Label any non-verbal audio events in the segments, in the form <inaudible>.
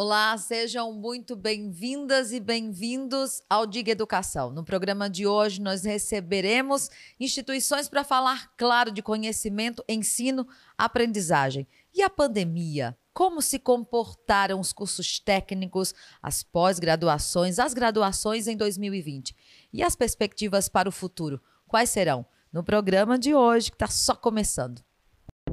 Olá, sejam muito bem-vindas e bem-vindos ao Diga Educação. No programa de hoje, nós receberemos instituições para falar, claro, de conhecimento, ensino, aprendizagem. E a pandemia? Como se comportaram os cursos técnicos, as pós-graduações, as graduações em 2020? E as perspectivas para o futuro? Quais serão? No programa de hoje, que está só começando.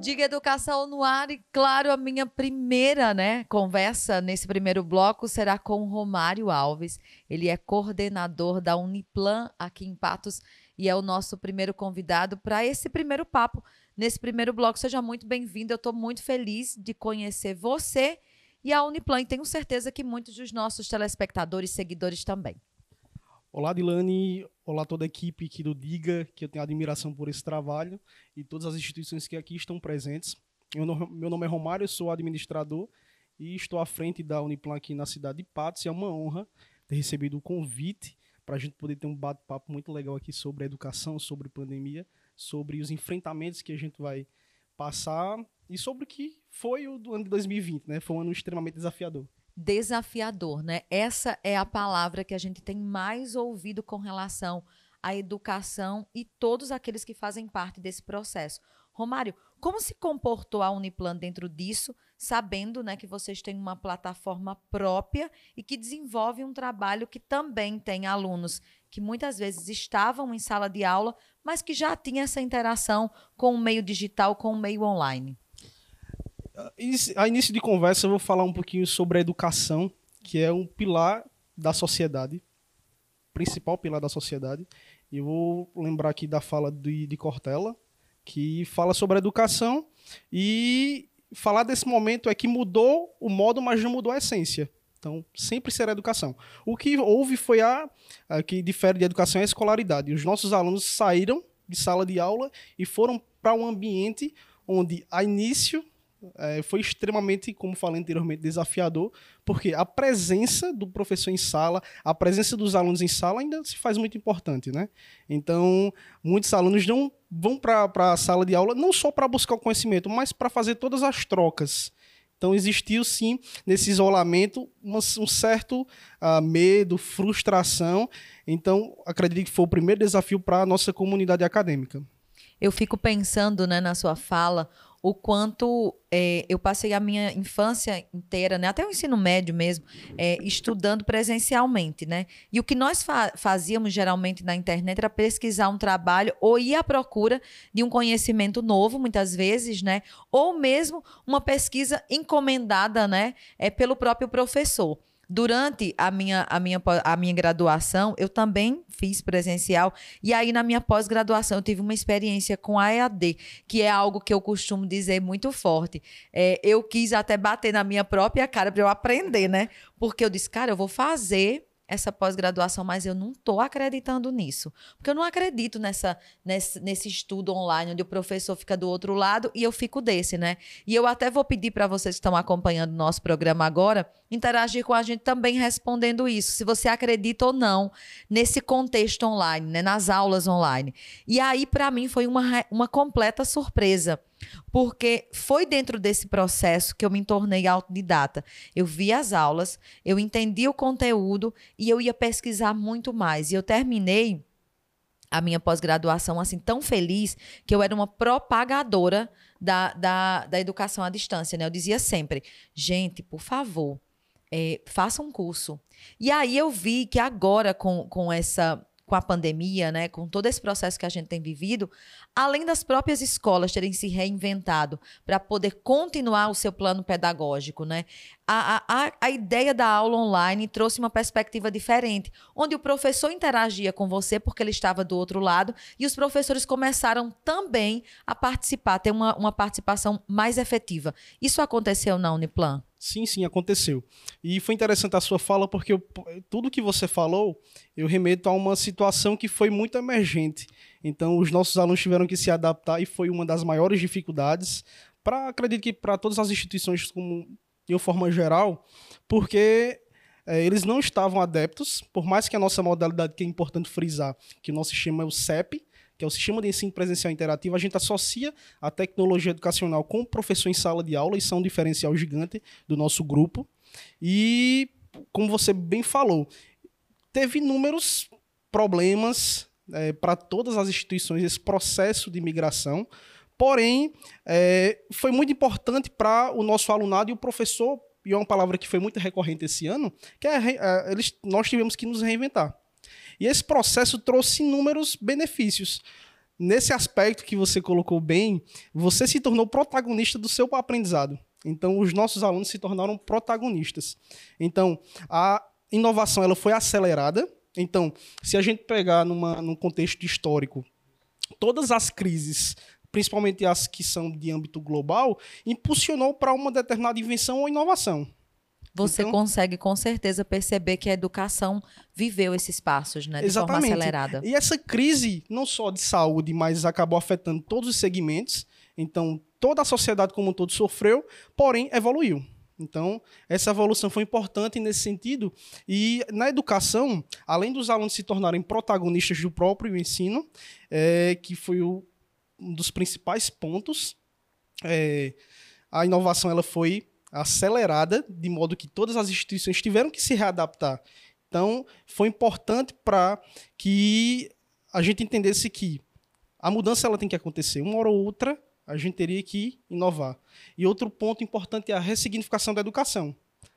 Diga Educação no ar e, claro, a minha primeira né, conversa nesse primeiro bloco será com Romário Alves. Ele é coordenador da Uniplan aqui em Patos e é o nosso primeiro convidado para esse primeiro papo. Nesse primeiro bloco, seja muito bem-vindo. Eu estou muito feliz de conhecer você e a Uniplan e tenho certeza que muitos dos nossos telespectadores e seguidores também. Olá, Dilane. Olá, toda a equipe aqui do Diga, que eu tenho admiração por esse trabalho e todas as instituições que aqui estão presentes. Meu nome é Romário, eu sou administrador e estou à frente da Uniplan aqui na cidade de Patos. E é uma honra ter recebido o convite para a gente poder ter um bate-papo muito legal aqui sobre educação, sobre pandemia, sobre os enfrentamentos que a gente vai passar e sobre o que foi o ano de 2020, né? Foi um ano extremamente desafiador desafiador, né? Essa é a palavra que a gente tem mais ouvido com relação à educação e todos aqueles que fazem parte desse processo. Romário, como se comportou a Uniplan dentro disso, sabendo né, que vocês têm uma plataforma própria e que desenvolve um trabalho que também tem alunos que muitas vezes estavam em sala de aula, mas que já tinham essa interação com o meio digital, com o meio online? A início de conversa, eu vou falar um pouquinho sobre a educação, que é um pilar da sociedade, principal pilar da sociedade. E vou lembrar aqui da fala de, de Cortella, que fala sobre a educação e falar desse momento é que mudou o modo, mas não mudou a essência. Então, sempre será educação. O que houve foi a, a que difere de educação é a escolaridade. Os nossos alunos saíram de sala de aula e foram para um ambiente onde, a início, é, foi extremamente, como falei anteriormente, desafiador, porque a presença do professor em sala, a presença dos alunos em sala ainda se faz muito importante, né? Então, muitos alunos não vão para a sala de aula não só para buscar o conhecimento, mas para fazer todas as trocas. Então, existiu sim, nesse isolamento, um, um certo uh, medo, frustração. Então, acredito que foi o primeiro desafio para a nossa comunidade acadêmica. Eu fico pensando né, na sua fala o quanto é, eu passei a minha infância inteira, né, até o ensino médio mesmo, é, estudando presencialmente, né? E o que nós fa fazíamos geralmente na internet era pesquisar um trabalho ou ir à procura de um conhecimento novo, muitas vezes, né? Ou mesmo uma pesquisa encomendada, né, é, pelo próprio professor. Durante a minha, a, minha, a minha graduação, eu também fiz presencial. E aí, na minha pós-graduação, eu tive uma experiência com a EAD, que é algo que eu costumo dizer muito forte. É, eu quis até bater na minha própria cara para eu aprender, né? Porque eu disse, cara, eu vou fazer essa pós-graduação, mas eu não estou acreditando nisso. Porque eu não acredito nessa, nesse, nesse estudo online, onde o professor fica do outro lado e eu fico desse, né? E eu até vou pedir para vocês que estão acompanhando o nosso programa agora, interagir com a gente também respondendo isso, se você acredita ou não nesse contexto online, né? nas aulas online. E aí, para mim, foi uma, uma completa surpresa porque foi dentro desse processo que eu me tornei autodidata. Eu vi as aulas, eu entendi o conteúdo e eu ia pesquisar muito mais. E eu terminei a minha pós-graduação assim tão feliz que eu era uma propagadora da, da, da educação à distância. Né? Eu dizia sempre, gente, por favor, é, faça um curso. E aí eu vi que agora, com, com essa com a pandemia, né, com todo esse processo que a gente tem vivido, além das próprias escolas terem se reinventado para poder continuar o seu plano pedagógico, né, a, a, a ideia da aula online trouxe uma perspectiva diferente, onde o professor interagia com você porque ele estava do outro lado e os professores começaram também a participar, ter uma, uma participação mais efetiva. Isso aconteceu na Uniplan? Sim, sim, aconteceu. E foi interessante a sua fala, porque eu, tudo que você falou, eu remeto a uma situação que foi muito emergente. Então, os nossos alunos tiveram que se adaptar e foi uma das maiores dificuldades, para acredito que para todas as instituições, como de uma forma geral, porque é, eles não estavam adeptos, por mais que a nossa modalidade, que é importante frisar, que o nosso sistema é o CEP, que é o Sistema de Ensino Presencial Interativo, a gente associa a tecnologia educacional com o professor em sala de aula, isso é um diferencial gigante do nosso grupo. E, como você bem falou, teve inúmeros problemas é, para todas as instituições esse processo de migração, porém, é, foi muito importante para o nosso alunado e o professor, e é uma palavra que foi muito recorrente esse ano, que é, é eles, nós tivemos que nos reinventar. E esse processo trouxe inúmeros benefícios. Nesse aspecto que você colocou bem, você se tornou protagonista do seu aprendizado. Então, os nossos alunos se tornaram protagonistas. Então, a inovação ela foi acelerada. Então, se a gente pegar numa, num contexto histórico, todas as crises, principalmente as que são de âmbito global, impulsionou para uma determinada invenção ou inovação. Você então, consegue com certeza perceber que a educação viveu esses passos, né? De exatamente. forma acelerada. E essa crise, não só de saúde, mas acabou afetando todos os segmentos. Então, toda a sociedade como um todo sofreu, porém evoluiu. Então, essa evolução foi importante nesse sentido. E na educação, além dos alunos se tornarem protagonistas do próprio ensino, é, que foi o, um dos principais pontos, é, a inovação ela foi acelerada, de modo que todas as instituições tiveram que se readaptar. Então, foi importante para que a gente entendesse que a mudança ela tem que acontecer. Uma hora ou outra, a gente teria que inovar. E outro ponto importante é a ressignificação da educação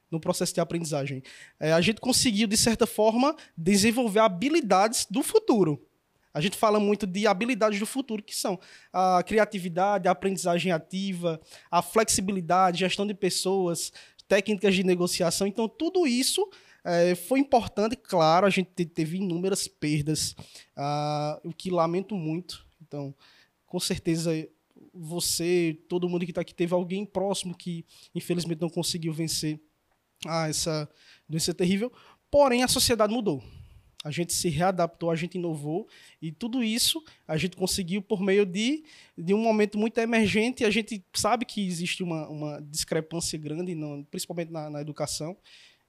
no processo de aprendizagem. É, a gente conseguiu, de certa forma, desenvolver habilidades do futuro. A gente fala muito de habilidades do futuro, que são a criatividade, a aprendizagem ativa, a flexibilidade, gestão de pessoas, técnicas de negociação. Então, tudo isso é, foi importante. Claro, a gente teve inúmeras perdas, uh, o que lamento muito. Então, com certeza, você, todo mundo que está aqui, teve alguém próximo que, infelizmente, não conseguiu vencer ah, essa doença terrível. Porém, a sociedade mudou a gente se readaptou, a gente inovou e tudo isso a gente conseguiu por meio de, de um momento muito emergente. A gente sabe que existe uma, uma discrepância grande, principalmente na, na, educação.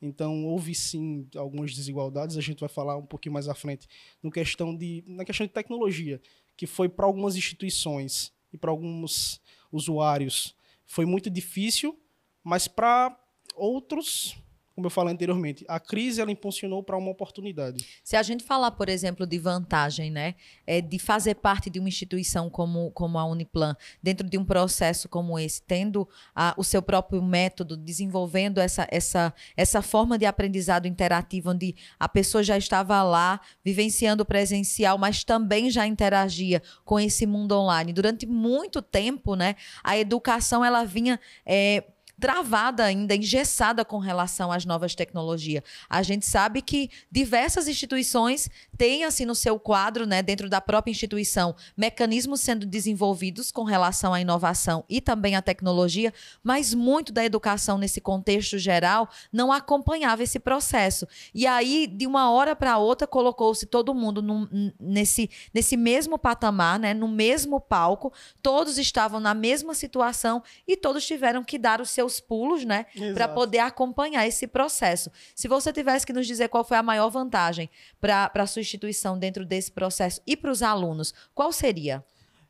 Então houve sim algumas desigualdades. A gente vai falar um pouquinho mais à frente no questão de, na questão de tecnologia, que foi para algumas instituições e para alguns usuários foi muito difícil, mas para outros como eu falei anteriormente, a crise ela impulsionou para uma oportunidade. Se a gente falar, por exemplo, de vantagem, né, é de fazer parte de uma instituição como, como a Uniplan, dentro de um processo como esse, tendo a, o seu próprio método, desenvolvendo essa, essa, essa forma de aprendizado interativo, onde a pessoa já estava lá, vivenciando o presencial, mas também já interagia com esse mundo online. Durante muito tempo, né, a educação ela vinha é, travada ainda, engessada com relação às novas tecnologias. A gente sabe que diversas instituições têm, assim, no seu quadro, né, dentro da própria instituição, mecanismos sendo desenvolvidos com relação à inovação e também à tecnologia, mas muito da educação nesse contexto geral não acompanhava esse processo. E aí, de uma hora para outra, colocou-se todo mundo num, nesse, nesse mesmo patamar, né, no mesmo palco, todos estavam na mesma situação e todos tiveram que dar os seus seus pulos, né? Para poder acompanhar esse processo. Se você tivesse que nos dizer qual foi a maior vantagem para a sua instituição dentro desse processo e para os alunos, qual seria?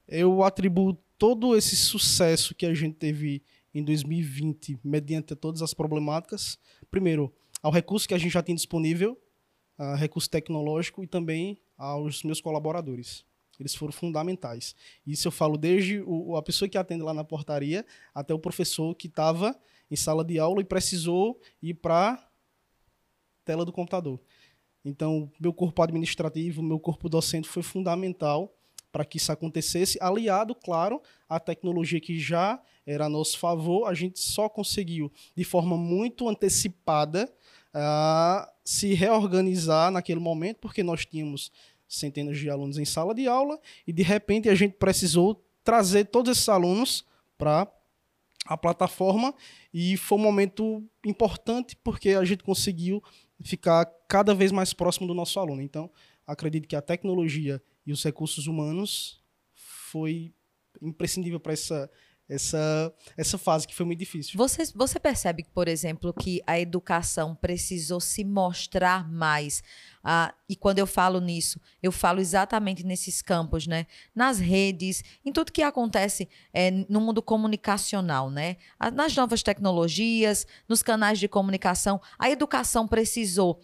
Eu atribuo todo esse sucesso que a gente teve em 2020, mediante todas as problemáticas, primeiro, ao recurso que a gente já tem disponível, recurso tecnológico, e também aos meus colaboradores. Eles foram fundamentais. Isso eu falo desde o, a pessoa que atende lá na portaria até o professor que estava em sala de aula e precisou ir para tela do computador. Então, meu corpo administrativo, meu corpo docente foi fundamental para que isso acontecesse, aliado, claro, à tecnologia que já era a nosso favor, a gente só conseguiu, de forma muito antecipada, uh, se reorganizar naquele momento, porque nós tínhamos centenas de alunos em sala de aula e de repente a gente precisou trazer todos esses alunos para a plataforma e foi um momento importante porque a gente conseguiu ficar cada vez mais próximo do nosso aluno. Então, acredito que a tecnologia e os recursos humanos foi imprescindível para essa essa, essa fase que foi muito difícil. Você, você percebe, por exemplo, que a educação precisou se mostrar mais. Ah, e quando eu falo nisso, eu falo exatamente nesses campos, né? Nas redes, em tudo que acontece é, no mundo comunicacional, né? Nas novas tecnologias, nos canais de comunicação, a educação precisou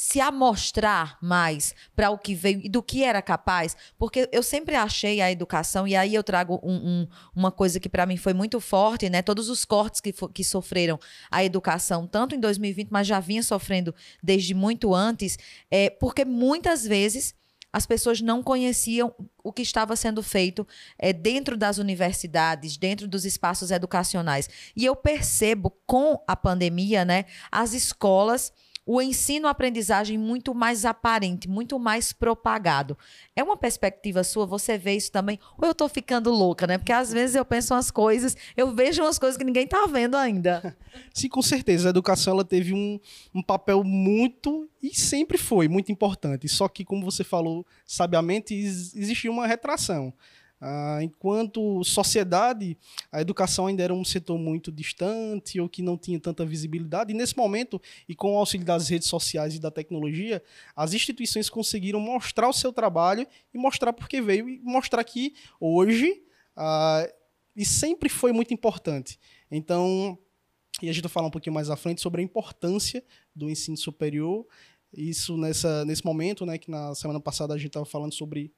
se amostrar mais para o que veio e do que era capaz, porque eu sempre achei a educação, e aí eu trago um, um, uma coisa que para mim foi muito forte, né? Todos os cortes que, que sofreram a educação, tanto em 2020, mas já vinha sofrendo desde muito antes, é, porque muitas vezes as pessoas não conheciam o que estava sendo feito é, dentro das universidades, dentro dos espaços educacionais. E eu percebo com a pandemia, né, as escolas o ensino-aprendizagem muito mais aparente, muito mais propagado. É uma perspectiva sua? Você vê isso também? Ou eu estou ficando louca, né? Porque às vezes eu penso umas coisas, eu vejo umas coisas que ninguém está vendo ainda. <laughs> Sim, com certeza. A educação ela teve um, um papel muito e sempre foi muito importante. Só que, como você falou sabiamente, existia uma retração. Ah, enquanto sociedade, a educação ainda era um setor muito distante ou que não tinha tanta visibilidade. E nesse momento, e com o auxílio das redes sociais e da tecnologia, as instituições conseguiram mostrar o seu trabalho e mostrar por que veio e mostrar que hoje ah, e sempre foi muito importante. Então, e a gente vai falar um pouquinho mais à frente sobre a importância do ensino superior. Isso nessa, nesse momento, né, que na semana passada a gente estava falando sobre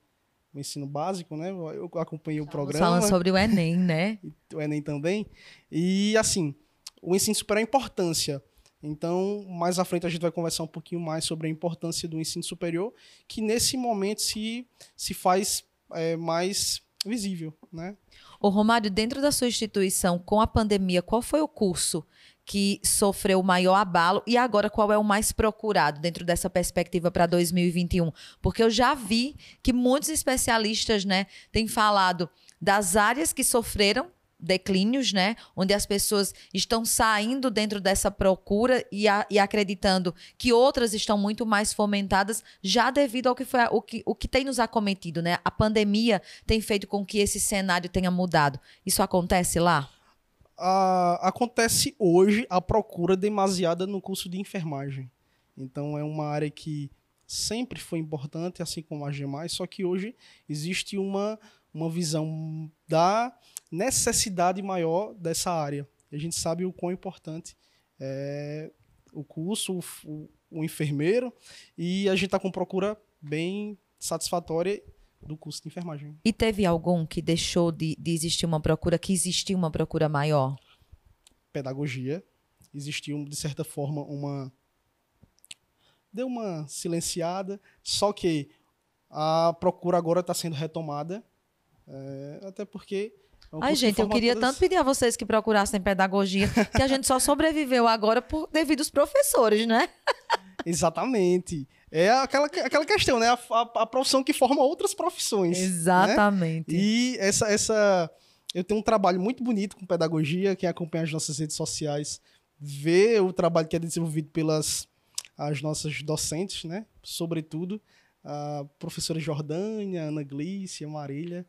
o ensino básico, né? Eu acompanhei o programa. Falando sobre o Enem, né? <laughs> o Enem também. E, assim, o ensino supera a importância. Então, mais à frente a gente vai conversar um pouquinho mais sobre a importância do ensino superior, que nesse momento se, se faz é, mais visível, né? Ô Romário, dentro da sua instituição, com a pandemia, qual foi o curso que sofreu o maior abalo e agora qual é o mais procurado dentro dessa perspectiva para 2021? Porque eu já vi que muitos especialistas, né, têm falado das áreas que sofreram declínios, né? Onde as pessoas estão saindo dentro dessa procura e, a, e, acreditando que outras estão muito mais fomentadas, já devido ao que foi o, que, o que tem nos acometido, né? A pandemia tem feito com que esse cenário tenha mudado. Isso acontece lá? Acontece hoje a procura demasiada no curso de enfermagem. Então é uma área que sempre foi importante, assim como as demais, só que hoje existe uma, uma visão da necessidade maior dessa área. A gente sabe o quão importante é o curso, o, o enfermeiro, e a gente está com procura bem satisfatória do curso de enfermagem. E teve algum que deixou de, de existir uma procura, que existia uma procura maior? Pedagogia. Existiu, de certa forma, uma. Deu uma silenciada, só que a procura agora está sendo retomada, é, até porque é Ai, gente, eu queria tanto pedir a vocês que procurassem pedagogia, que a gente só sobreviveu agora por devido aos professores, né? <laughs> Exatamente. É aquela, aquela questão, né? A, a, a profissão que forma outras profissões. Né? Exatamente. Né? E essa, essa. Eu tenho um trabalho muito bonito com pedagogia. Quem acompanha as nossas redes sociais vê o trabalho que é desenvolvido pelas as nossas docentes, né? Sobretudo a professora Jordânia, Ana Glícia, Marília,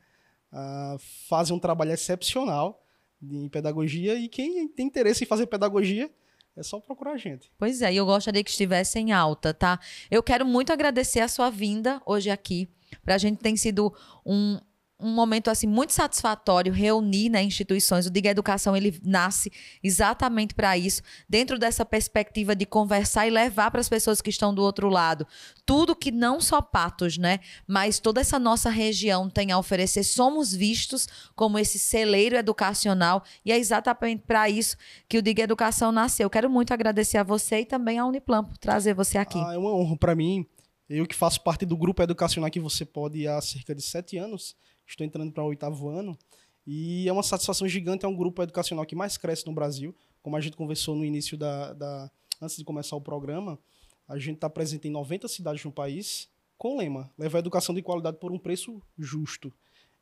uh, fazem um trabalho excepcional em pedagogia. E quem tem interesse em fazer pedagogia é só procurar a gente. Pois é, e eu gostaria que estivesse em alta, tá? Eu quero muito agradecer a sua vinda hoje aqui. Para a gente tem sido um, um momento assim muito satisfatório reunir né, instituições. O Diga Educação ele nasce exatamente para isso, dentro dessa perspectiva de conversar e levar para as pessoas que estão do outro lado tudo que não só Patos, né, mas toda essa nossa região tem a oferecer. Somos vistos como esse celeiro educacional e é exatamente para isso que o Diga Educação nasceu. Quero muito agradecer a você e também a Uniplan por trazer você aqui. Ah, é uma honra para mim. Eu que faço parte do grupo educacional que você pode há cerca de sete anos Estou entrando para o oitavo ano. E é uma satisfação gigante, é um grupo educacional que mais cresce no Brasil. Como a gente conversou no início da. da antes de começar o programa, a gente está presente em 90 cidades no país, com o lema: levar educação de qualidade por um preço justo.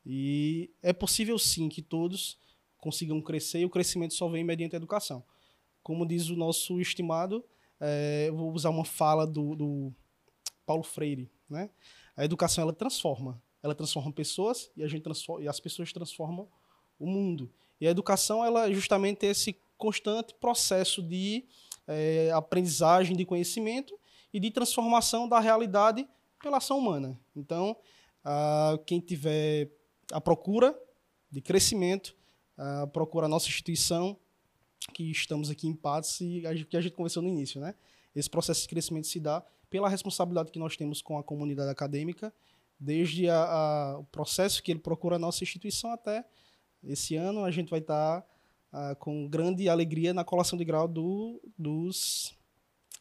E é possível sim que todos consigam crescer e o crescimento só vem mediante a educação. Como diz o nosso estimado, é, vou usar uma fala do, do Paulo Freire, né? A educação ela transforma, ela transforma pessoas e a gente transforma, e as pessoas transformam o mundo. E a educação ela é justamente esse constante processo de é, aprendizagem, de conhecimento e de transformação da realidade pela ação humana. Então, quem tiver a procura de crescimento, procura a nossa instituição, que estamos aqui em Patos e que a gente conversou no início, né? Esse processo de crescimento se dá pela responsabilidade que nós temos com a comunidade acadêmica, desde a, a, o processo que ele procura a nossa instituição até esse ano a gente vai estar tá, ah, com grande alegria na colação de grau do, dos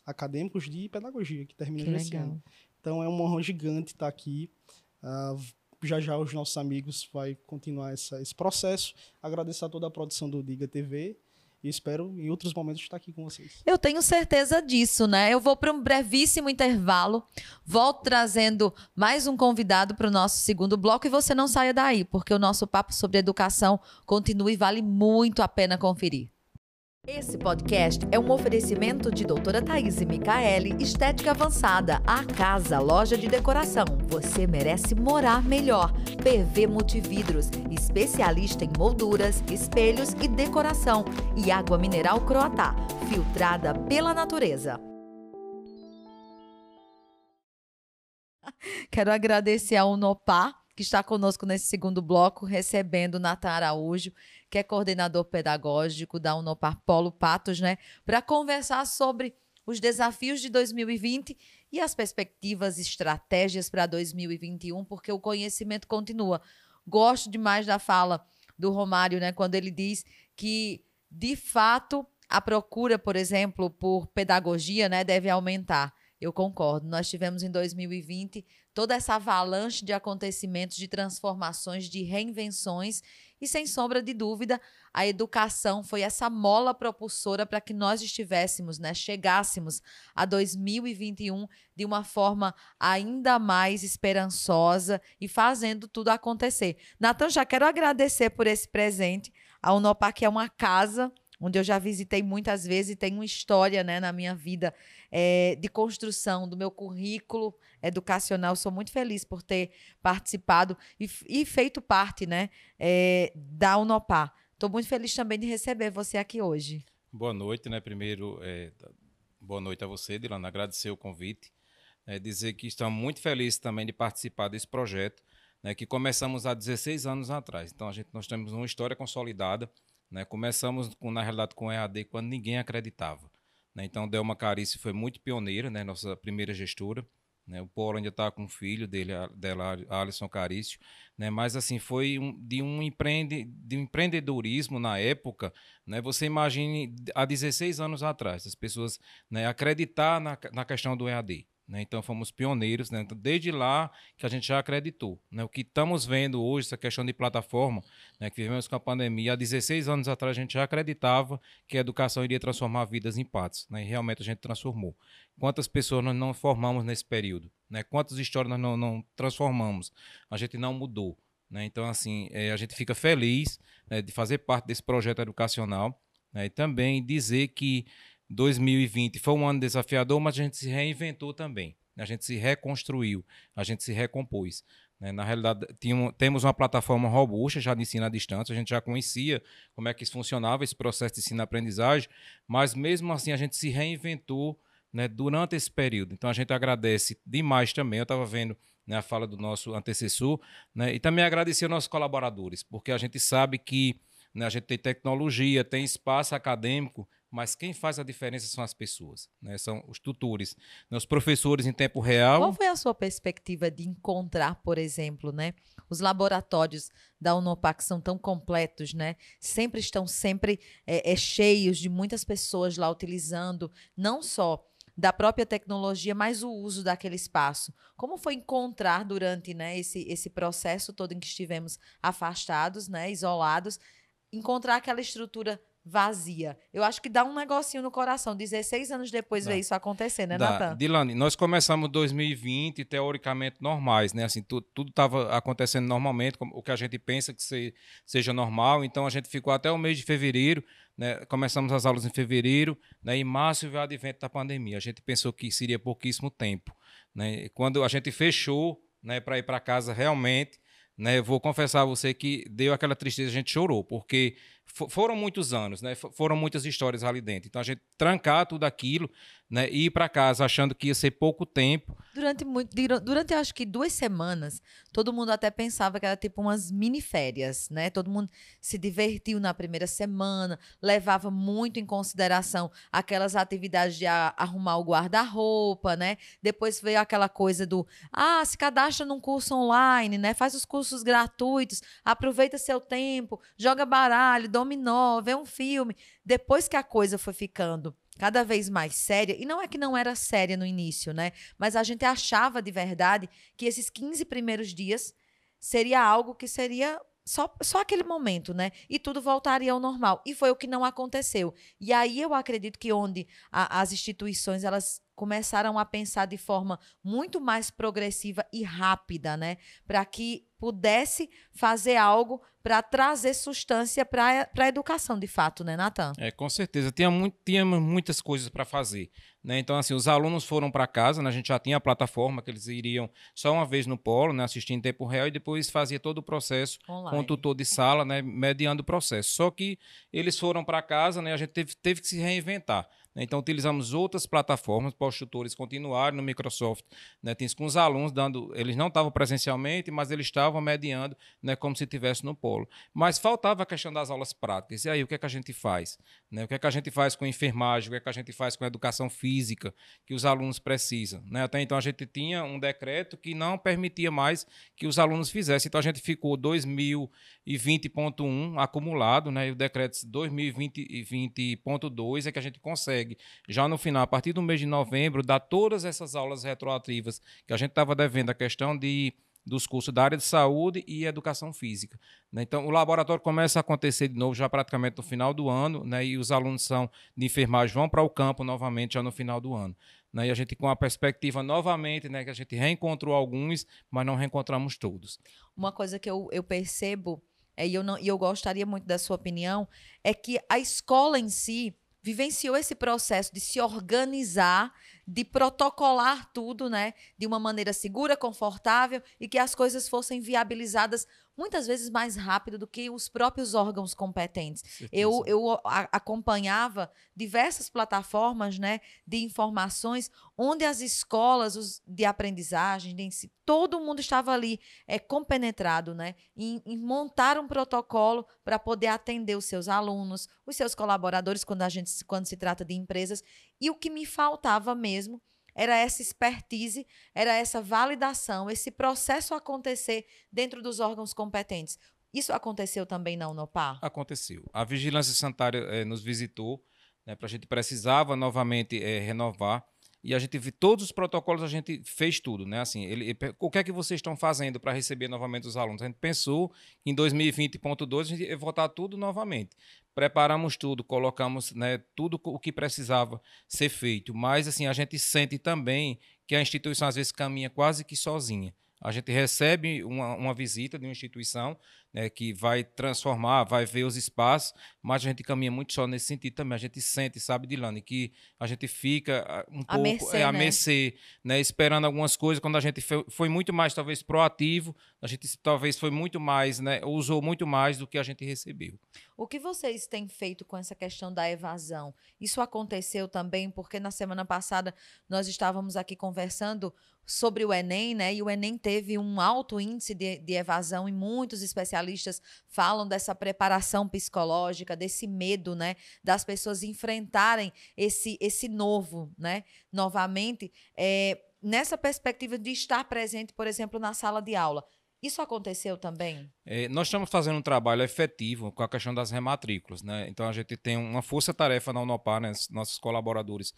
acadêmicos de pedagogia que terminam esse ano. Então é uma honra gigante estar tá aqui. Uh, já já os nossos amigos vai continuar essa, esse processo. Agradecer a toda a produção do Diga TV e espero em outros momentos estar aqui com vocês. Eu tenho certeza disso, né? Eu vou para um brevíssimo intervalo, volto trazendo mais um convidado para o nosso segundo bloco e você não saia daí, porque o nosso papo sobre educação continua e vale muito a pena conferir. Esse podcast é um oferecimento de doutora Thaís e Micaele, Estética Avançada, a casa, loja de decoração. Você merece morar melhor. PV Multividros, especialista em molduras, espelhos e decoração. E água mineral Croatá, filtrada pela natureza. <laughs> Quero agradecer ao Unopar que está conosco nesse segundo bloco, recebendo Natan Araújo, que é coordenador pedagógico da Unopar Polo Patos, né, para conversar sobre os desafios de 2020 e as perspectivas e estratégias para 2021, porque o conhecimento continua. Gosto demais da fala do Romário, né, quando ele diz que, de fato, a procura, por exemplo, por pedagogia, né, deve aumentar. Eu concordo. Nós tivemos em 2020 toda essa avalanche de acontecimentos, de transformações, de reinvenções, e sem sombra de dúvida, a educação foi essa mola propulsora para que nós estivéssemos, né, chegássemos a 2021 de uma forma ainda mais esperançosa e fazendo tudo acontecer. Natan, já quero agradecer por esse presente. A Unopar, que é uma casa onde eu já visitei muitas vezes e tem uma história né, na minha vida é, de construção do meu currículo educacional. Sou muito feliz por ter participado e, e feito parte né, é, da Unopar. Estou muito feliz também de receber você aqui hoje. Boa noite, né? Primeiro, é, boa noite a você, Dilana. Agradecer o convite. É, dizer que estamos muito felizes também de participar desse projeto, né, que começamos há 16 anos atrás. Então, a gente, nós temos uma história consolidada né? Começamos, com, na realidade, com EAD quando ninguém acreditava. Né? Então, Delma Carice foi muito pioneira, né? nossa primeira gestora. Né? O Paulo ainda está com o filho dele, dela, Alisson Carício. Né? Mas, assim, foi um, de, um empreende, de um empreendedorismo na época. Né? Você imagine, há 16 anos atrás, as pessoas né, acreditar na, na questão do EAD. Né? Então fomos pioneiros, né? então, desde lá que a gente já acreditou. Né? O que estamos vendo hoje, essa questão de plataforma, né? que vivemos com a pandemia, há 16 anos atrás a gente já acreditava que a educação iria transformar vidas em patos. Né? E realmente a gente transformou. Quantas pessoas nós não formamos nesse período? Né? Quantas histórias nós não, não transformamos? A gente não mudou. Então, assim, é, a gente fica feliz de fazer parte desse projeto educacional e também dizer que 2020 foi um ano desafiador, mas a gente se reinventou também. A gente se reconstruiu, a gente se recompôs. Né? Na realidade, temos uma plataforma robusta já de ensino à distância, a gente já conhecia como é que funcionava, esse processo de ensino-aprendizagem, mas mesmo assim a gente se reinventou né, durante esse período. Então a gente agradece demais também. Eu estava vendo né, a fala do nosso antecessor né, e também agradecer aos nossos colaboradores, porque a gente sabe que né, a gente tem tecnologia, tem espaço acadêmico, mas quem faz a diferença são as pessoas, né? são os tutores, né? os professores em tempo real. Qual foi a sua perspectiva de encontrar, por exemplo, né? os laboratórios da Unopac são tão completos, né? sempre estão sempre é, é, cheios de muitas pessoas lá utilizando, não só da própria tecnologia, mas o uso daquele espaço. Como foi encontrar durante né, esse, esse processo todo em que estivemos afastados, né, isolados, encontrar aquela estrutura vazia. Eu acho que dá um negocinho no coração, 16 anos depois Dá. ver isso acontecer, né, Natan? Dilane, nós começamos 2020 teoricamente normais, né? Assim, tu- tudo estava acontecendo normalmente, como o que a gente pensa que se- seja normal. Então a gente ficou até o mês de fevereiro, né? Começamos as aulas em fevereiro, né? Em março veio o advento da pandemia. A gente pensou que seria pouquíssimo tempo, né? E Quando a gente fechou, né, para ir para casa realmente, né? Vou confessar a você que deu aquela tristeza, a gente chorou, porque foram muitos anos, né? Fo- Foram muitas histórias ali dentro. Então a gente trancar tudo aquilo, né? E ir para casa achando que ia ser pouco tempo. Durante muito, dura- durante acho que duas semanas, todo mundo até pensava que era tipo umas mini férias, né? Todo mundo se divertiu na primeira semana, levava muito em consideração aquelas atividades de arrumar o guarda-roupa, né? Depois veio aquela coisa do, ah, se cadastra num curso online, né? Faz os cursos gratuitos, aproveita seu tempo, joga baralho, dominó, vê um filme. Depois que a coisa foi ficando cada vez mais séria, e não é que não era séria no início, né? Mas a gente achava de verdade que esses 15 primeiros dias seria algo que seria só, só aquele momento, né? E tudo voltaria ao normal. E foi o que não aconteceu. E aí eu acredito que onde a- as instituições elas começaram a pensar de forma muito mais progressiva e rápida, né? Para que pudesse fazer algo para trazer substância para a educação, de fato, né, Natan? É, com certeza. Tinha, muito, tinha muitas coisas para fazer. Né? Então, assim, os alunos foram para casa, né? a gente já tinha a plataforma que eles iriam só uma vez no polo, né? assistir em tempo real, e depois fazia todo o processo com o Online. tutor de sala, né, mediando o processo. Só que eles foram para casa, né, a gente teve, teve que se reinventar. Né. Então, utilizamos outras plataformas para os tutores continuarem no Microsoft né, Teams com os alunos, dando. Eles não estavam presencialmente, mas eles estavam mediando né, como se estivesse no polo. Mas faltava a questão das aulas práticas. E aí, o que é que a gente faz? Né? O que é que a gente faz com enfermagem? O que é que a gente faz com a educação física que os alunos precisam? Né? Até então, a gente tinha um decreto que não permitia mais que os alunos fizessem. Então, a gente ficou 2020.1 acumulado, né? e o decreto 2020.2 é que a gente consegue, já no final, a partir do mês de novembro, dar todas essas aulas retroativas que a gente estava devendo, a questão de dos cursos da área de saúde e educação física. né? Então, o laboratório começa a acontecer de novo já praticamente no final do ano, né? e os alunos são de enfermagem vão para o campo novamente já no final do ano. Né? E a gente com a perspectiva novamente, né, que a gente reencontrou alguns, mas não reencontramos todos. Uma coisa que eu, eu percebo, é, e, eu não, e eu gostaria muito da sua opinião, é que a escola em si vivenciou esse processo de se organizar, de protocolar tudo, né, de uma maneira segura, confortável e que as coisas fossem viabilizadas muitas vezes mais rápido do que os próprios órgãos competentes. Eu, eu a- acompanhava diversas plataformas né, de informações onde as escolas os- de aprendizagem, de ensi- todo mundo estava ali é, compenetrado né, em, em montar um protocolo para poder atender os seus alunos, os seus colaboradores, quando, a gente, quando se trata de empresas. E o que me faltava mesmo era essa expertise, era essa validação, esse processo acontecer dentro dos órgãos competentes. Isso aconteceu também na Unopar? aconteceu. A vigilância sanitária eh, nos visitou, né, para a gente precisava novamente eh, renovar e a gente vi todos os protocolos a gente fez tudo, né? Assim, ele, o que é que vocês estão fazendo para receber novamente os alunos? A gente pensou em 2020.2 a gente ia votar tudo novamente. Preparamos tudo, colocamos né, tudo o que precisava ser feito, mas assim a gente sente também que a instituição às vezes caminha quase que sozinha. A gente recebe uma, uma visita de uma instituição né, que vai transformar, vai ver os espaços, mas a gente caminha muito só nesse sentido também. A gente sente, sabe, Dilane, que a gente fica ah, um À pouco mercê, é, a né? mercê, né, esperando algumas coisas, quando a gente foi, foi muito mais, talvez, proativo, a gente talvez foi muito mais, né, usou muito mais do que a gente recebeu. O que vocês têm feito com essa questão da evasão? Isso aconteceu também porque na semana passada nós estávamos aqui conversando sobre o Enem, né? E o Enem teve um alto índice de, de evasão e muitos especialistas falam dessa preparação psicológica, desse medo, né? Das pessoas enfrentarem esse, esse novo, né? Novamente, é, nessa perspectiva de estar presente, por exemplo, na sala de aula. Isso aconteceu também? É, nós estamos fazendo um trabalho efetivo com a questão das rematrículas. Né? Então, a gente tem uma força-tarefa na Unopar, né? nossos colaboradores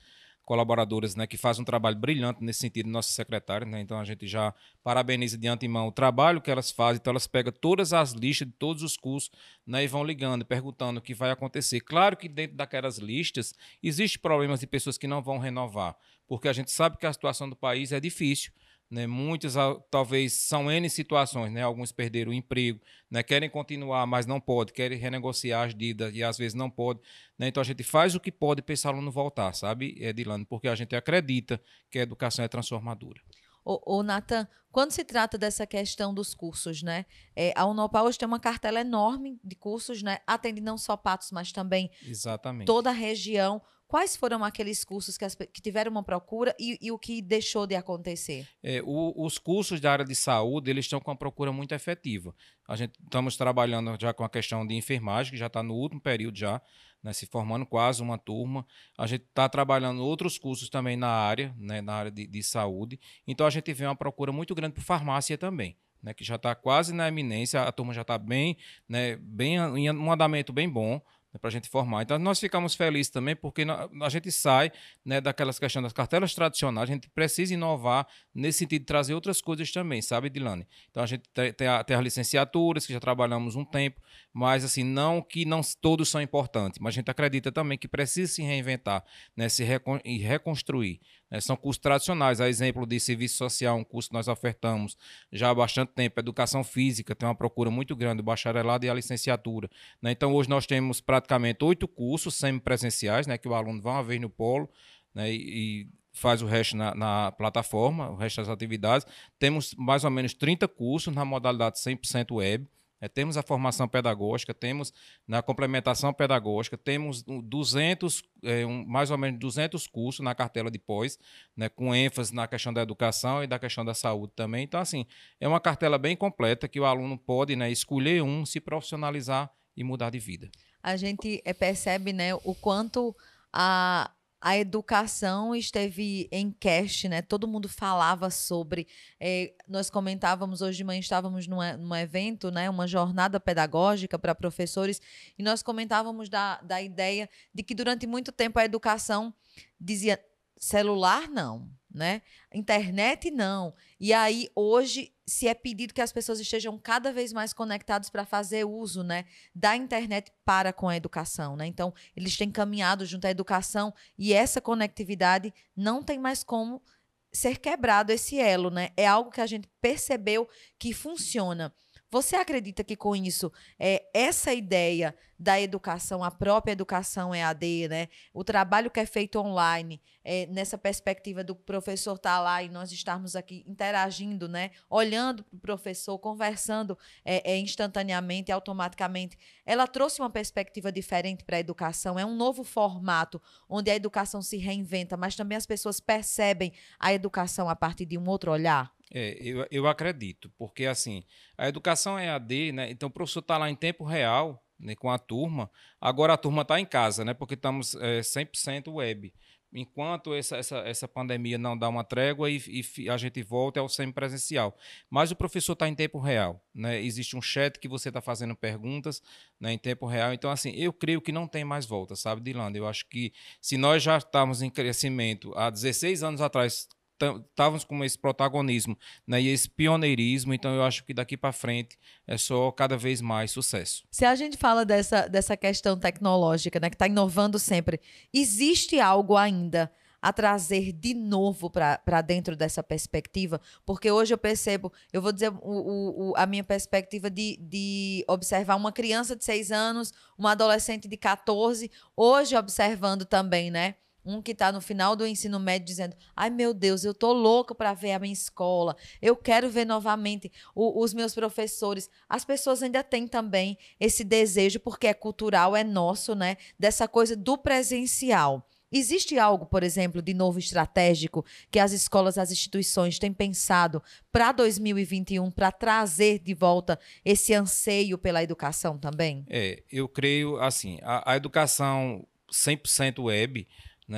colaboradoras né, que fazem um trabalho brilhante nesse sentido, nossa secretária. Né? Então a gente já parabeniza de antemão o trabalho que elas fazem. Então elas pegam todas as listas de todos os cursos né, e vão ligando, perguntando o que vai acontecer. Claro que dentro daquelas listas existe problemas de pessoas que não vão renovar, porque a gente sabe que a situação do país é difícil. Né? Muitas, talvez, são N situações, né? Alguns perderam o emprego, né? querem continuar, mas não pode, querem renegociar as dívidas e às vezes não pode. Né? Então a gente faz o que pode para esse aluno voltar, sabe, Edilane? Porque a gente acredita que a educação é transformadora. Ô, ô Natan, quando se trata dessa questão dos cursos, né? É, a Unopal hoje tem uma cartela enorme de cursos, né? Atende não só Patos, mas também Exatamente. toda a região. Quais foram aqueles cursos que, as, que tiveram uma procura e, e, o que deixou de acontecer? É, o, os cursos da área de saúde eles estão com uma procura muito efetiva. A gente estamos trabalhando já com a questão de enfermagem, que já está no último período já, né, se formando quase uma turma. A gente está trabalhando outros cursos também na área, né, na área de, de saúde. Então a gente vê uma procura muito grande por farmácia também. Né, que já está quase na eminência, a turma já está bem, né, bem em um andamento bem bom né, para a gente formar. Então, nós ficamos felizes também porque a gente sai né, daquelas questões das cartelas tradicionais, a gente precisa inovar nesse sentido de trazer outras coisas também, sabe, Dilane? Então, a gente tem, a, tem as licenciaturas, que já trabalhamos um tempo, mas, assim, não que não todos são importantes, mas a gente acredita também que precisa se reinventar né, se recon e reconstruir. Né? São cursos tradicionais, a exemplo de serviço social, um curso que nós ofertamos já há bastante tempo, educação física, tem uma procura muito grande, o bacharelado e a licenciatura. Né? Então, hoje nós temos praticamente oito cursos semipresenciais, né, que o aluno vai uma vez no polo né, e, e faz o resto na, na, plataforma, o resto das atividades. Temos mais ou menos 30 cursos na modalidade 100% web. É, temos a formação pedagógica, temos na complementação pedagógica, temos 200, é, um, mais ou menos 200 cursos na cartela de pós, né, com ênfase na questão da educação e da questão da saúde também. Então, assim, é uma cartela bem completa que o aluno pode né, escolher um, se profissionalizar e mudar de vida. A gente é, percebe né, o quanto a, a educação esteve em cast, né? Todo mundo falava sobre. É, nós comentávamos hoje de manhã, estávamos num, num evento, né? Uma jornada pedagógica para professores, e nós comentávamos da, da ideia de que durante muito tempo a educação dizia celular não, né? Internet não. E aí hoje se é pedido que as pessoas estejam cada vez mais conectadas para fazer uso, né, da internet para com a educação, né? Então, eles têm caminhado junto à educação e essa conectividade não tem mais como ser quebrado esse elo, né? É algo que a gente percebeu que funciona. Você acredita que com isso, é, essa ideia da educação, a própria educação EAD, né? o trabalho que é feito online, é, nessa perspectiva do professor estar tá lá e nós estarmos aqui interagindo, né? olhando para o professor, conversando é, é, instantaneamente, automaticamente, ela trouxe uma perspectiva diferente para a educação. É um novo formato onde a educação se reinventa, mas também as pessoas percebem a educação a partir de um outro olhar. É, eu, eu acredito, porque assim, a educação é AD, né? Então o professor está lá em tempo real né, com a turma. Agora a turma está em casa, né? Porque estamos é, 100% web. Enquanto essa, essa, essa pandemia não dá uma trégua e, e a gente volta ao semipresencial. Mas o professor está em tempo real. Né? Existe um chat que você está fazendo perguntas né, em tempo real. Então, assim, eu creio que não tem mais volta, sabe, Dilanda? Eu acho que se nós já estamos em crescimento há 16 anos atrás, estávamos com esse protagonismo né, e esse pioneirismo, então eu acho que daqui para frente é só cada vez mais sucesso. Se a gente fala dessa, dessa questão tecnológica, né, que está inovando sempre, existe algo ainda a trazer de novo para dentro dessa perspectiva, porque hoje eu percebo, eu vou dizer o, o, a minha perspectiva de, de observar uma criança de 6 anos, uma adolescente de 14, hoje observando também, né? Um que está no final do ensino médio dizendo: ai meu Deus, eu tô louco para ver a minha escola, eu quero ver novamente o, os meus professores. As pessoas ainda têm também esse desejo, porque é cultural, é nosso, né? Dessa coisa do presencial. Existe algo, por exemplo, de novo estratégico que as escolas, as instituições têm pensado para 2021 para trazer de volta esse anseio pela educação também? É, eu creio assim, a, a educação 100% web?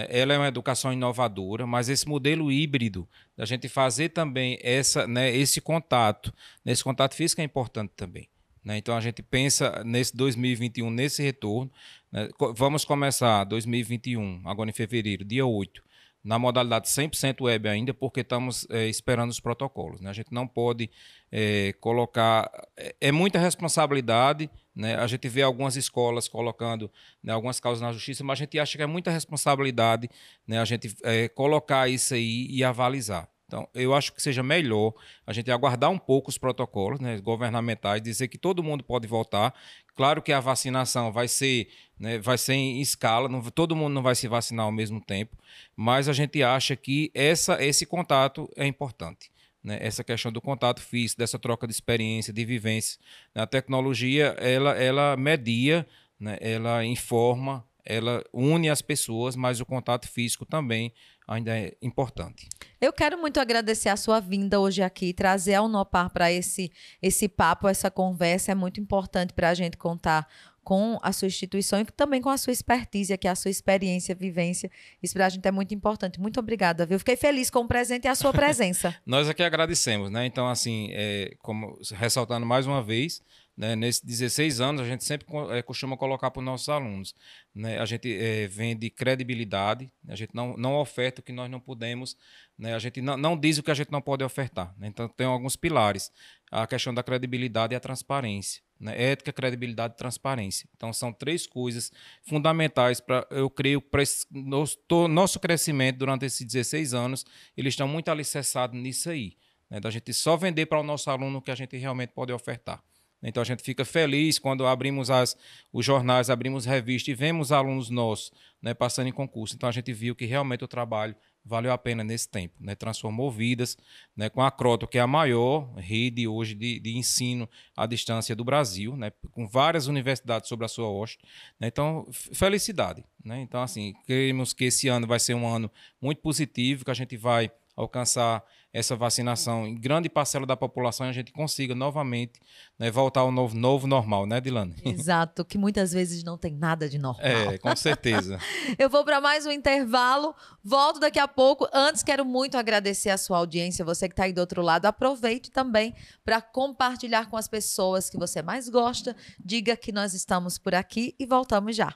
Ela é uma educação inovadora, mas esse modelo híbrido, da gente fazer também essa, né, esse contato, nesse contato físico é importante também. Né? Então a gente pensa nesse 2021, nesse retorno. Né? Vamos começar 2021, agora em fevereiro, dia 8. na modalidade 100% web ainda, porque estamos é, esperando os protocolos. Né? A gente não pode é, colocar. É, é, muita responsabilidade. Né? A gente vê algumas escolas colocando né, algumas causas na justiça, mas a gente acha que é muita responsabilidade né, a gente é, colocar isso aí e avalizar. Então, eu acho que seja melhor a gente aguardar um pouco os protocolos né, governamentais, dizer que todo mundo pode voltar. Claro que a vacinação vai ser, né, vai ser em escala, não, todo mundo não vai se vacinar ao mesmo tempo, mas a gente acha que essa, esse contato é importante. Né, essa questão do contato físico, dessa troca de experiência, de vivência. A tecnologia, ela, ela media, né, ela informa, ela une as pessoas, mas o contato físico também ainda é importante. Eu quero muito agradecer a sua vinda hoje aqui, trazer a Unopar para esse, esse papo, essa conversa. É muito importante para a gente contar com a sua instituição e também com a sua expertise, que é a sua experiência, vivência. Isso para a gente é muito importante. Muito obrigada, viu? Fiquei feliz com o presente e a sua presença. <laughs> Nós aqui agradecemos, né? Então, assim, é, como ressaltando mais uma vez, né? Nesses 16 anos, a gente sempre é, costuma colocar para os nossos alunos. Né? A gente é, vende credibilidade, a gente não, não oferta o que nós não podemos, né? a gente não, não diz o que a gente não pode ofertar. Né? Então, tem alguns pilares. A questão da credibilidade e a transparência. Né? Ética, credibilidade e transparência. Então, são três coisas fundamentais para, eu creio, para nosso, nosso crescimento durante esses 16 anos. Eles estão muito alicerçados nisso aí. Né? Da gente só vender para o nosso aluno o que a gente realmente pode ofertar. Então a gente fica feliz quando abrimos as, os jornais, abrimos revistas e vemos alunos nossos né, passando em concurso. Então a gente viu que realmente o trabalho valeu a pena nesse tempo. Né? Transformou vidas né, com a Croto, que é a maior rede hoje de, de ensino à distância do Brasil, né? com várias universidades sobre a sua hoste. Né? Então, felicidade. Né? Então, assim, queremos que esse ano vai ser um ano muito positivo, que a gente vai alcançar essa vacinação em grande parcela da população e a gente consiga novamente né, voltar ao novo, novo normal, né, Dilane? Exato, que muitas vezes não tem nada de normal. É, com certeza. <laughs> Eu vou para mais um intervalo, volto daqui a pouco. Antes, quero muito agradecer a sua audiência, você que está aí do outro lado. Aproveite também para compartilhar com as pessoas que você mais gosta. Diga que nós estamos por aqui e voltamos já.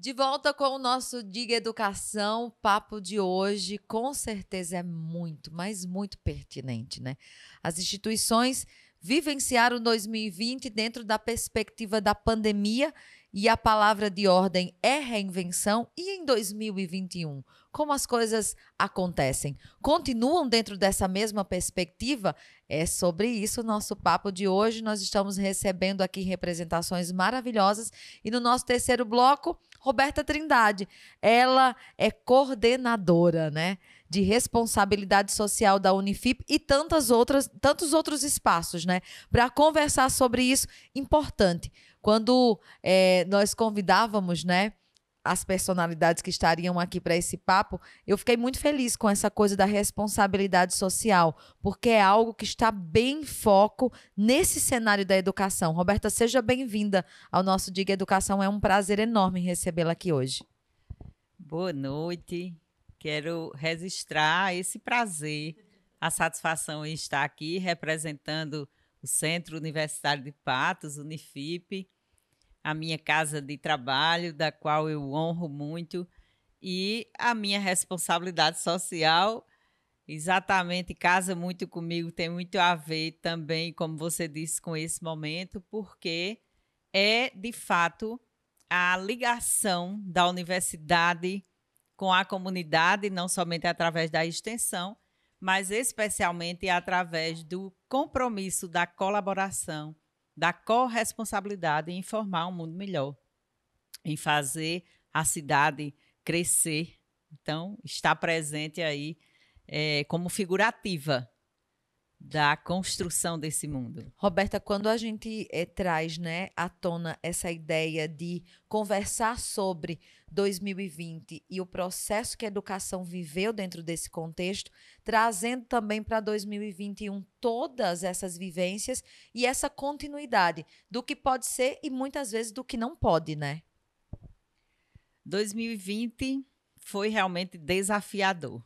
De volta com o nosso Diga Educação, o papo de hoje com certeza é muito, mas muito pertinente, né? As instituições vivenciaram 2020 dentro da perspectiva da pandemia e a palavra de ordem é reinvenção e em 2021, como as coisas acontecem? Continuam dentro dessa mesma perspectiva? É sobre isso o nosso papo de hoje. Nós estamos recebendo aqui representações maravilhosas e no nosso terceiro bloco Roberta Trindade. Ela é coordenadora, né? de responsabilidade social da Unifip e tantas outras, tantos outros espaços, né? Para conversar sobre isso, importante. Quando é, nós convidávamos, né? As personalidades que estariam aqui para esse papo, eu fiquei muito feliz com essa coisa da responsabilidade social, porque é algo que está bem em foco nesse cenário da educação. Roberta, seja bem-vinda ao nosso Diga Educação. É um prazer enorme recebê-la aqui hoje. Boa noite. Quero registrar esse prazer, a satisfação em estar aqui representando o Centro Universitário de Patos, Unifip, a minha casa de trabalho, da qual eu honro muito, e a minha responsabilidade social. Exatamente casa muito comigo, tem muito a ver também, como você disse, com esse momento, porque é de fato a ligação da universidade com a comunidade, não somente através da extensão, mas especialmente através do compromisso da colaboração, da corresponsabilidade em formar um mundo melhor, em fazer a cidade crescer. Então, está presente aí é, como figurativa da construção desse mundo. Roberta, quando a gente é, traz né, à tona essa ideia de conversar sobre 2020 e o processo que a educação viveu dentro desse contexto, trazendo também para 2021 todas essas vivências e essa continuidade do que pode ser e muitas vezes do que não pode, né? 2020 foi realmente desafiador.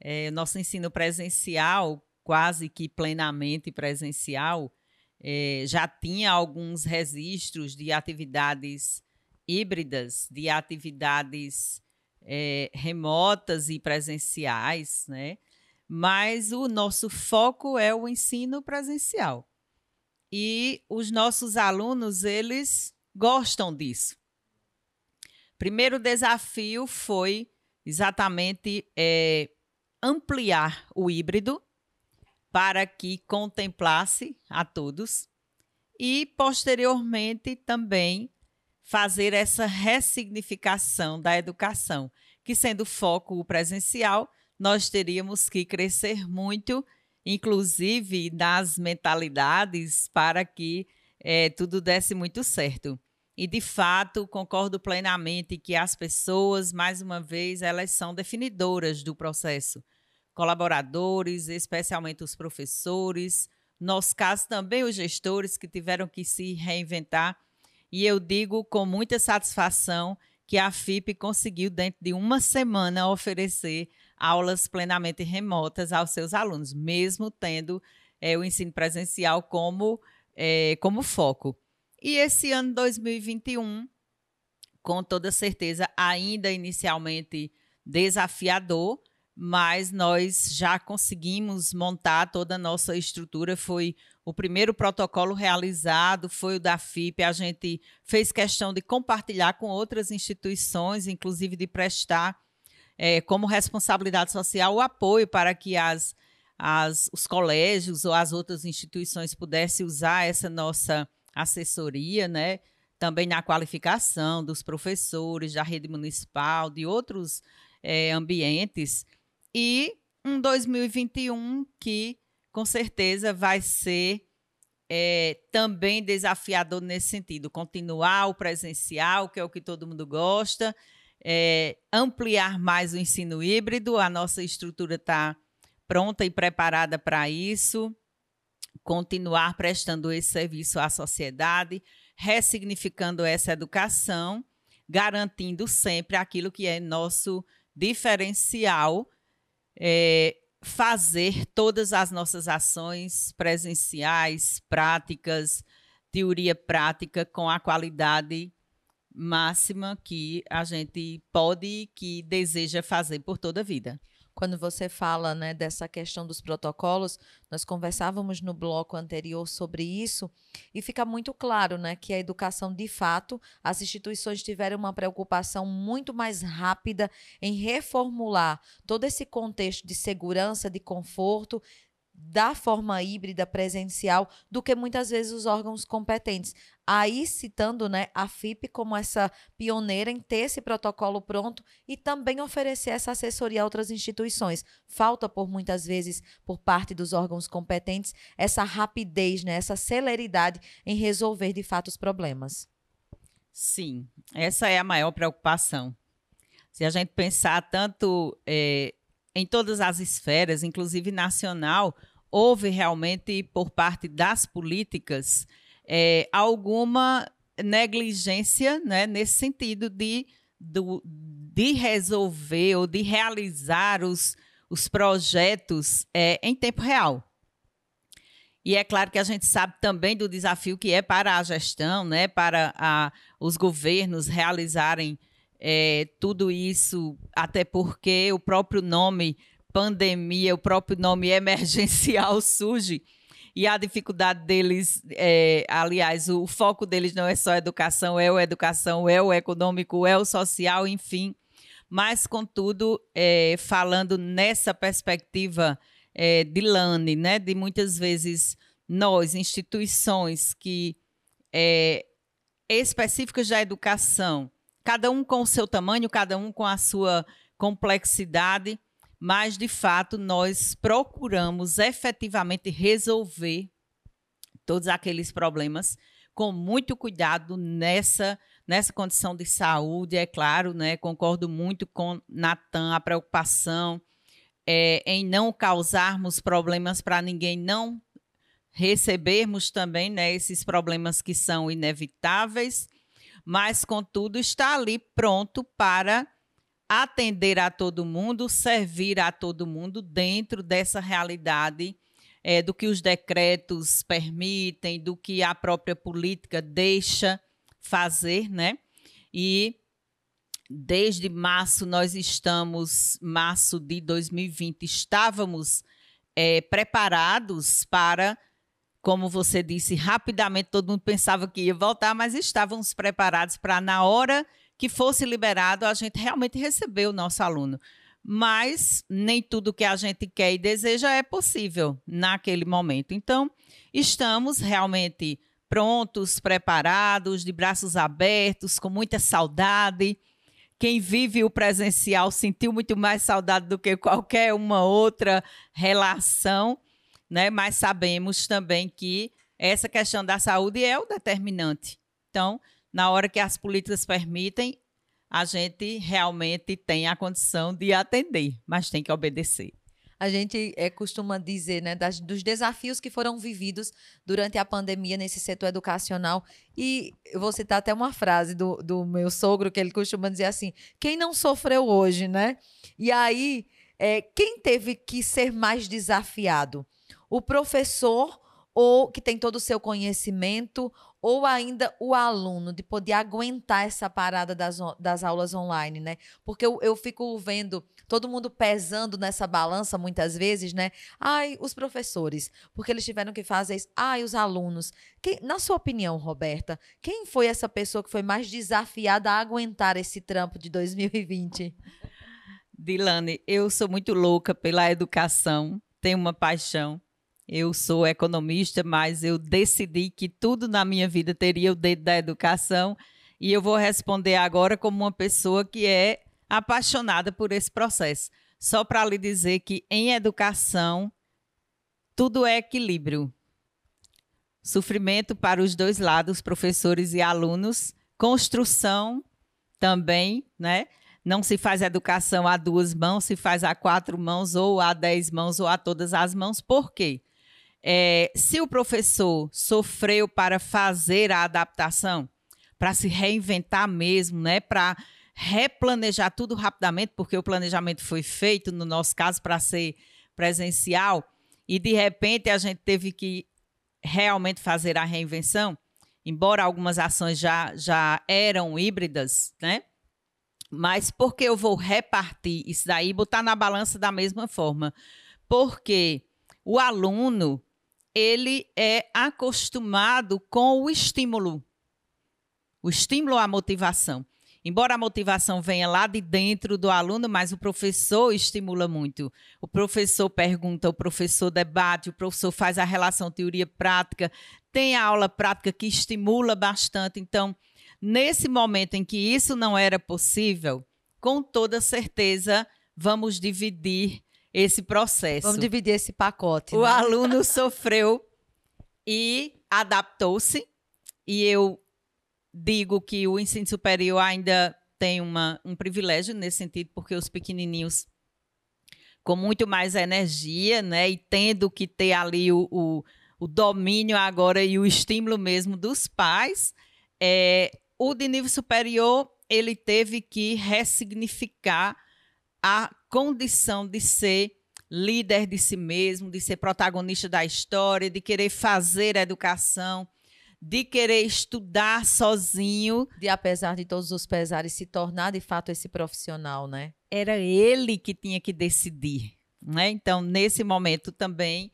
É, nosso ensino presencial quase que plenamente presencial, é, já tinha alguns registros de atividades híbridas, de atividades é, remotas e presenciais, né? Mas o nosso foco é o ensino presencial. E os nossos alunos, eles gostam disso. Primeiro desafio foi exatamente é, ampliar o híbrido para que contemplasse a todos e, posteriormente, também fazer essa ressignificação da educação, que sendo foco presencial, nós teríamos que crescer muito, inclusive nas mentalidades, para que é, tudo desse muito certo. E, de fato, concordo plenamente que as pessoas, mais uma vez, elas são definidoras do processo colaboradores, especialmente os professores, nosso caso também os gestores que tiveram que se reinventar. E eu digo com muita satisfação que a FIP conseguiu, dentro de uma semana, oferecer aulas plenamente remotas aos seus alunos, mesmo tendo é, o ensino presencial como, é, como foco. E esse ano 2021, com toda certeza, ainda inicialmente desafiador, mas nós já conseguimos montar toda a nossa estrutura. Foi o primeiro protocolo realizado, foi o da FIP. A gente fez questão de compartilhar com outras instituições, inclusive de prestar é, como responsabilidade social o apoio para que as, as, os colégios ou as outras instituições pudessem usar essa nossa assessoria, né? Também na qualificação dos professores da rede municipal, de outros é, ambientes e um 2021 que com certeza vai ser é, também desafiador nesse sentido. Continuar o presencial, que é o que todo mundo gosta, é, ampliar mais o ensino híbrido, a nossa estrutura está pronta e preparada para isso, continuar prestando esse serviço à sociedade, ressignificando essa educação, garantindo sempre aquilo que é nosso diferencial é, fazer todas as nossas ações presenciais, práticas, teoria prática com a qualidade máxima que a gente pode e que deseja fazer por toda a vida. Quando você fala né, dessa questão dos protocolos, nós conversávamos no bloco anterior sobre isso e fica muito claro né, que a educação, de fato, as instituições tiveram uma preocupação muito mais rápida em reformular todo esse contexto de segurança, de conforto, da forma híbrida presencial do que muitas vezes os órgãos competentes. Aí citando né, a FIP como essa pioneira em ter esse protocolo pronto e também oferecer essa assessoria a outras instituições. Falta, por muitas vezes, por parte dos órgãos competentes, essa rapidez, né, essa celeridade em resolver de fato os problemas. Sim, essa é a maior preocupação. Se a gente pensar tanto é, em todas as esferas, inclusive nacional, houve realmente, por parte das políticas, é, alguma negligência né, nesse sentido de, do, de resolver ou de realizar os, os projetos é, em tempo real. E é claro que a gente sabe também do desafio que é para a gestão, né, para a, os governos realizarem é, tudo isso, até porque o próprio nome pandemia, o próprio nome emergencial <laughs> surge e a dificuldade deles, é, aliás, o foco deles não é só educação, é o educação, é o econômico, é o social, enfim. Mas, contudo, é, falando nessa perspectiva é, de LANE, né, de muitas vezes nós, instituições que é, específicas da educação, cada um com o seu tamanho, cada um com a sua complexidade, mas de fato nós procuramos efetivamente resolver todos aqueles problemas com muito cuidado nessa nessa condição de saúde, é claro, né? Concordo muito com Natan, a preocupação é, em não causarmos problemas para ninguém, não recebermos também né, esses problemas que são inevitáveis, mas, contudo, está ali pronto para atender a todo mundo, servir a todo mundo dentro dessa realidade é, do que os decretos permitem, do que a própria política deixa fazer, né? E desde março nós estamos, março de 2020, estávamos é, preparados para, como você disse, rapidamente todo mundo pensava que ia voltar, mas estávamos preparados para, na hora que fosse liberado, a gente realmente receber o nosso aluno. Mas nem tudo que a gente quer e deseja é possível naquele momento. Então, estamos realmente prontos, preparados, de braços abertos, com muita saudade. Quem vive o presencial sentiu muito mais saudade do que qualquer uma outra relação, né? Mas sabemos também que essa questão da saúde é o determinante. Então, na hora que as políticas permitem, a gente realmente tem a condição de atender, mas tem que obedecer a gente é, costuma dizer, né, das, dos desafios que foram vividos durante a pandemia nesse setor educacional. E eu vou citar até uma frase do, do meu sogro, que ele costuma dizer assim: quem não sofreu hoje, né? E aí, é, quem teve que ser mais desafiado? O professor ou que tem todo o seu conhecimento, ou ainda o aluno, de poder aguentar essa parada das, das aulas online, né? Porque eu, eu fico vendo todo mundo pesando nessa balança muitas vezes, né? Ai, os professores, porque eles tiveram que fazer isso. Ai, os alunos. Quem, na sua opinião, Roberta, quem foi essa pessoa que foi mais desafiada a aguentar esse trampo de 2020? Dilane, eu sou muito louca pela educação, tenho uma paixão eu sou economista, mas eu decidi que tudo na minha vida teria o dedo da educação e eu vou responder agora como uma pessoa que é apaixonada por esse processo. Só para lhe dizer que em educação tudo é equilíbrio. Sofrimento para os dois lados, professores e alunos, construção também, né? Não se faz educação a duas mãos, se faz a quatro mãos, ou a dez mãos, ou a todas as mãos. Por quê? É, se o professor sofreu para fazer a adaptação, para se reinventar mesmo, né, para replanejar tudo rapidamente, porque o planejamento foi feito, no nosso caso, para ser presencial, e de repente a gente teve que realmente fazer a reinvenção, embora algumas ações já, já eram híbridas, né? Mas por que eu vou repartir isso daí botar na balança da mesma forma? Porque o aluno, ele é acostumado com o estímulo. O estímulo à motivação. Embora a motivação venha lá de dentro do aluno, mas o professor estimula muito. O professor pergunta, o professor debate, o professor faz a relação teoria-prática, tem a aula prática que estimula bastante. Então, nesse momento em que isso não era possível, com toda certeza, vamos dividir esse processo. Vamos dividir esse pacote. O né? aluno <laughs> sofreu e adaptou-se. E eu digo que o ensino superior ainda tem uma, um privilégio nesse sentido, porque os pequenininhos com muito mais energia, né, e tendo que ter ali o, o, o domínio agora e o estímulo mesmo dos pais, é, o de nível superior ele teve que ressignificar a condição de ser líder de si mesmo, de ser protagonista da história, de querer fazer educação, de querer estudar sozinho. De, apesar de todos os pesares, se tornar de fato esse profissional, né? Era ele que tinha que decidir. Né? Então, nesse momento também,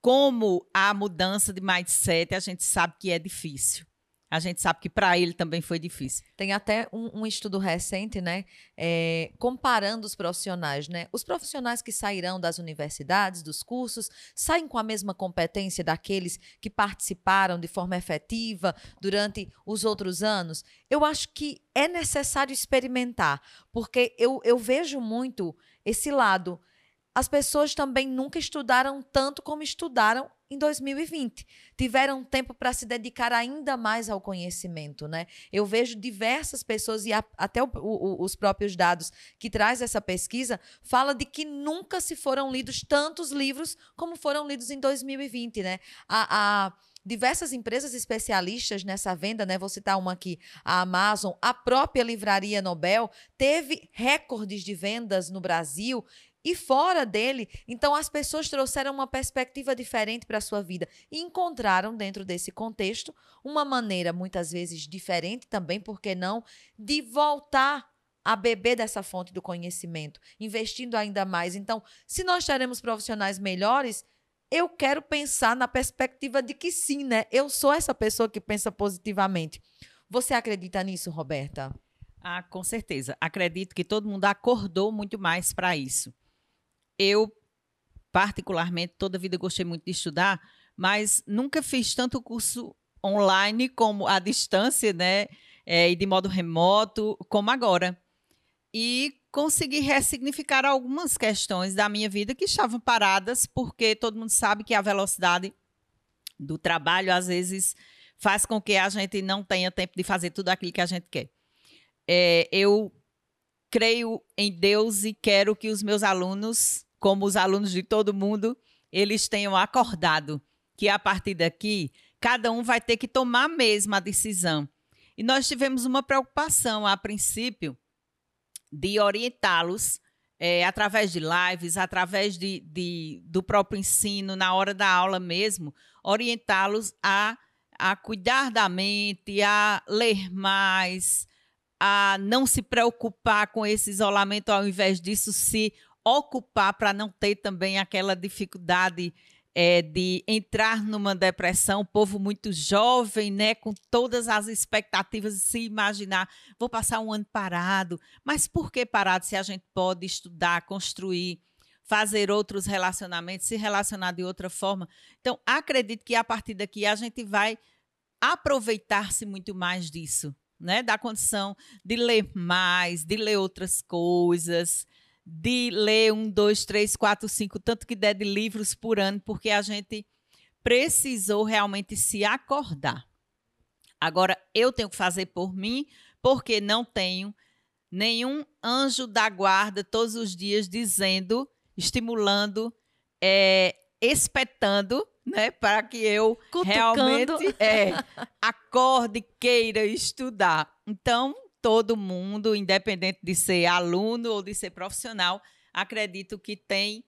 como a mudança de mindset, a gente sabe que é difícil a gente sabe que para ele também foi difícil. Tem até um, um estudo recente, né, é, comparando os profissionais, né? Os profissionais que sairão das universidades, dos cursos, saem com a mesma competência daqueles que participaram de forma efetiva durante os outros anos. Eu acho que é necessário experimentar, porque eu, eu vejo muito esse lado. As pessoas também nunca estudaram tanto como estudaram em 2020. Tiveram tempo para se dedicar ainda mais ao conhecimento, né? Eu vejo diversas pessoas e a, até o, o, os próprios dados que traz essa pesquisa fala de que nunca se foram lidos tantos livros como foram lidos em 2020, né? a, a diversas empresas especialistas nessa venda, né? Vou citar uma aqui, a Amazon, a própria Livraria Nobel teve recordes de vendas no Brasil e fora dele. Então, as pessoas trouxeram uma perspectiva diferente para a sua vida e encontraram, dentro desse contexto, uma maneira, muitas vezes diferente também, por que não, de voltar a beber dessa fonte do conhecimento, investindo ainda mais. Então, se nós teremos profissionais melhores, eu quero pensar na perspectiva de que sim, né? Eu sou essa pessoa que pensa positivamente. Você acredita nisso, Roberta? Ah, com certeza. Acredito que todo mundo acordou muito mais para isso eu, particularmente, toda a vida gostei muito de estudar, mas nunca fiz tanto curso online como à distância, né? É, e de modo remoto, como agora. E consegui ressignificar algumas questões da minha vida que estavam paradas, porque todo mundo sabe que a velocidade do trabalho, às vezes, faz com que a gente não tenha tempo de fazer tudo aquilo que a gente quer. É, eu creio em Deus e quero que os meus alunos como os alunos de todo mundo, eles tenham acordado que a partir daqui cada um vai ter que tomar a mesma decisão. E nós tivemos uma preocupação a princípio de orientá-los é, através de lives, através de, de, do próprio ensino, na hora da aula mesmo, orientá-los a, a cuidar da mente, a ler mais, a não se preocupar com esse isolamento, ao invés disso, se ocupar para não ter também aquela dificuldade é, de entrar numa depressão, povo muito jovem, né, com todas as expectativas de se imaginar, vou passar um ano parado, mas por que parado se a gente pode estudar, construir, fazer outros relacionamentos, se relacionar de outra forma? Então, acredito que a partir daqui a gente vai aproveitar-se muito mais disso, né, da condição de ler mais, de ler outras coisas, de ler um, dois, três, quatro, cinco, tanto que der de livros por ano, porque a gente precisou realmente se acordar. Agora, eu tenho que fazer por mim, porque não tenho nenhum anjo da guarda todos os dias dizendo, estimulando, é, espetando, né, para que eu Cutucando. realmente é, <laughs> acorde, queira estudar. Então, todo mundo, independente de ser aluno ou de ser profissional, acredito que tem,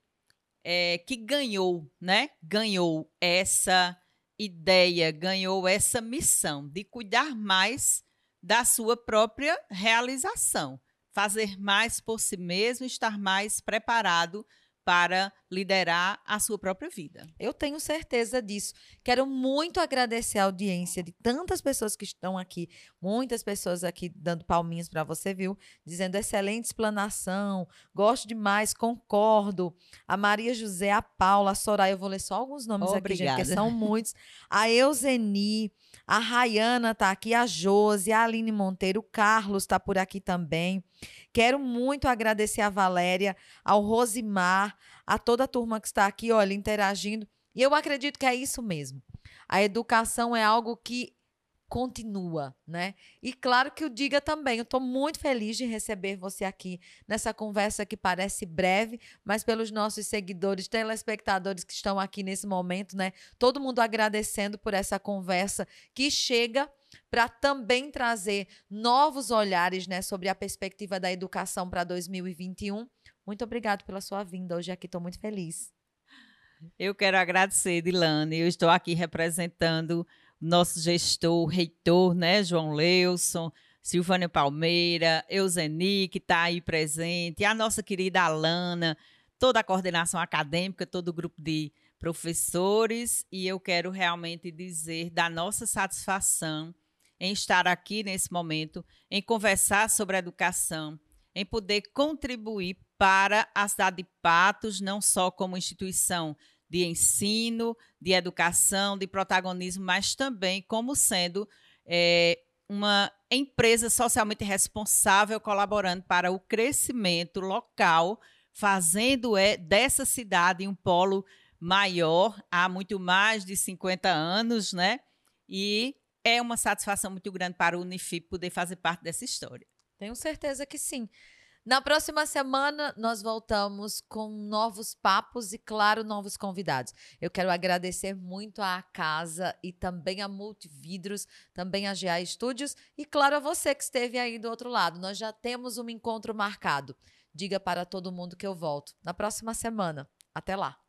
é, que ganhou, né? Ganhou essa ideia, ganhou essa missão de cuidar mais da sua própria realização, fazer mais por si mesmo, estar mais preparado para liderar a sua própria vida. Eu tenho certeza disso. Quero muito agradecer a audiência de tantas pessoas que estão aqui, muitas pessoas aqui dando palminhas para você, viu? Dizendo excelente explanação, gosto demais, concordo. A Maria José, a Paula, a Soraya, eu vou ler só alguns nomes Obrigada. aqui, gente, porque são muitos. A Euseni, a Rayana está aqui, a Josi, a Aline Monteiro, o Carlos está por aqui também. Quero muito agradecer a Valéria, ao Rosimar, a toda a turma que está aqui, olha, interagindo. E eu acredito que é isso mesmo. A educação é algo que continua, né? E claro que o diga também. Eu estou muito feliz de receber você aqui nessa conversa que parece breve, mas pelos nossos seguidores, telespectadores que estão aqui nesse momento, né? Todo mundo agradecendo por essa conversa que chega para também trazer novos olhares, né, sobre a perspectiva da educação para 2021. Muito obrigado pela sua vinda hoje aqui, estou muito feliz. Eu quero agradecer, Dilane. Eu estou aqui representando nosso gestor, reitor, né, João Leuson, Silvânia Palmeira, Euseni, que está aí presente, a nossa querida Alana, toda a coordenação acadêmica, todo o grupo de professores, e eu quero realmente dizer da nossa satisfação em estar aqui nesse momento, em conversar sobre a educação, em poder contribuir para a cidade de Patos, não só como instituição de ensino, de educação, de protagonismo, mas também como sendo é, uma empresa socialmente responsável colaborando para o crescimento local, fazendo é, dessa cidade um polo maior há muito mais de 50 anos, né? E é uma satisfação muito grande para o Unifip poder fazer parte dessa história. Tenho certeza que sim. Na próxima semana, nós voltamos com novos papos e, claro, novos convidados. Eu quero agradecer muito à casa e também a Multividros, também a GA Studios e, claro, a você que esteve aí do outro lado. Nós já temos um encontro marcado. Diga para todo mundo que eu volto na próxima semana. Até lá!